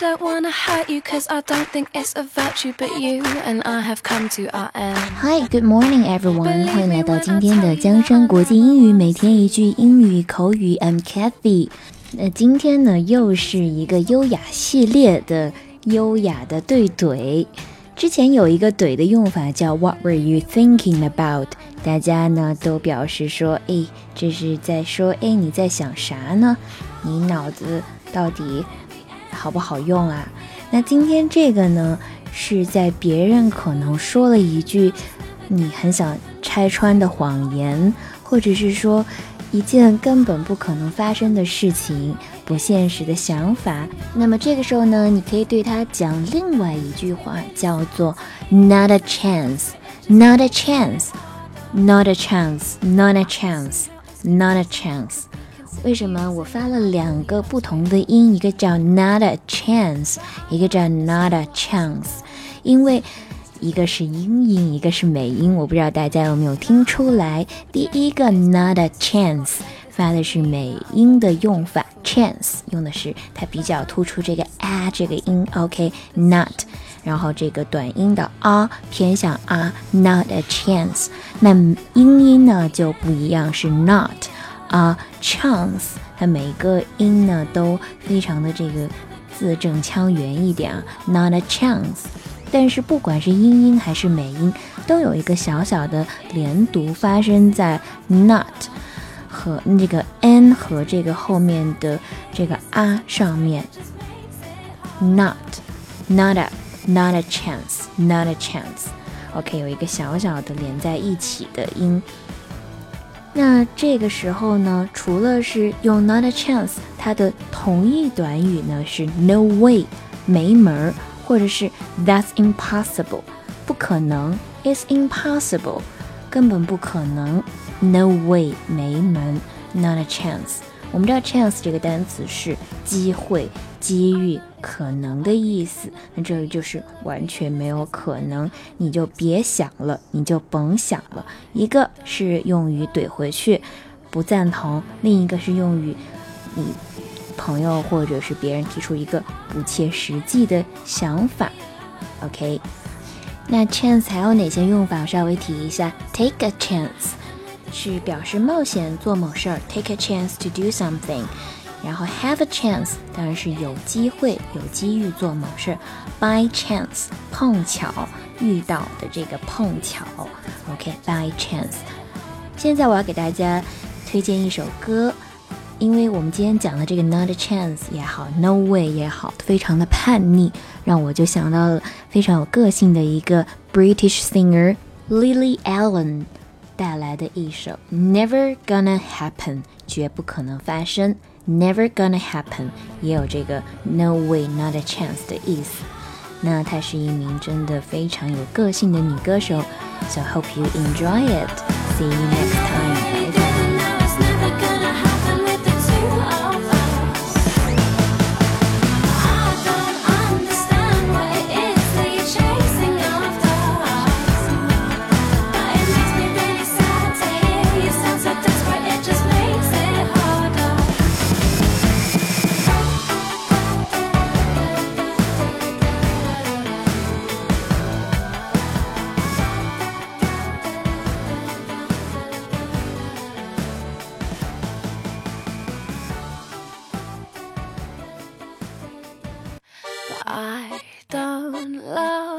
don't wanna hurt you cause I don't think it's a virtue but you and I have come to our end Hi, good morning everyone. 欢迎来到今天的江山国际英语，每天一句英语口语。I'm Kathy。那今天呢，又是一个优雅系列的优雅的对怼。之前有一个怼的用法叫 What were you thinking about？大家呢都表示说，哎，这是在说，哎，你在想啥呢？你脑子到底好不好用啊？那今天这个呢，是在别人可能说了一句你很想拆穿的谎言，或者是说一件根本不可能发生的事情。不现实的想法，那么这个时候呢，你可以对他讲另外一句话，叫做 "Not a chance, not a chance, not a chance, not a chance, not a chance"。为什么我发了两个不同的音，一个叫 "Not a chance"，一个叫 "Not a chance"？因为一个是英音，一个是美音，我不知道大家有没有听出来。第一个 "Not a chance" 发的是美音的用法。chance 用的是它比较突出这个 a 这个音，OK，not，然后这个短音的 a 偏向 a，not a chance。那英音呢就不一样，是 not 啊，chance，它每个音呢都非常的这个字正腔圆一点啊，not a chance。但是不管是英音还是美音，都有一个小小的连读发生在 not。和这个 n 和这个后面的这个啊上面，not not a not a chance not a chance。OK，有一个小小的连在一起的音。那这个时候呢，除了是用 not a chance，它的同义短语呢是 no way，没门儿，或者是 that's impossible，不可能，it's impossible，根本不可能。No way，没门，Not a chance。我们知道 chance 这个单词是机会、机遇、可能的意思，那这里就是完全没有可能，你就别想了，你就甭想了。一个是用于怼回去，不赞同；另一个是用于你朋友或者是别人提出一个不切实际的想法。OK，那 chance 还有哪些用法？稍微提一下，take a chance。是表示冒险做某事儿，take a chance to do something。然后 have a chance 当然是有机会、有机遇做某事，by chance 碰巧遇到的这个碰巧，OK，by chance。现在我要给大家推荐一首歌，因为我们今天讲的这个 not a chance 也好，no way 也好，非常的叛逆，让我就想到了非常有个性的一个 British singer Lily Allen。带来的一首 Never Gonna Happen，绝不可能发生。Never Gonna Happen 也有这个 No Way Not a Chance 的意思。那她是一名真的非常有个性的女歌手。So hope you enjoy it. See you next time. I don't love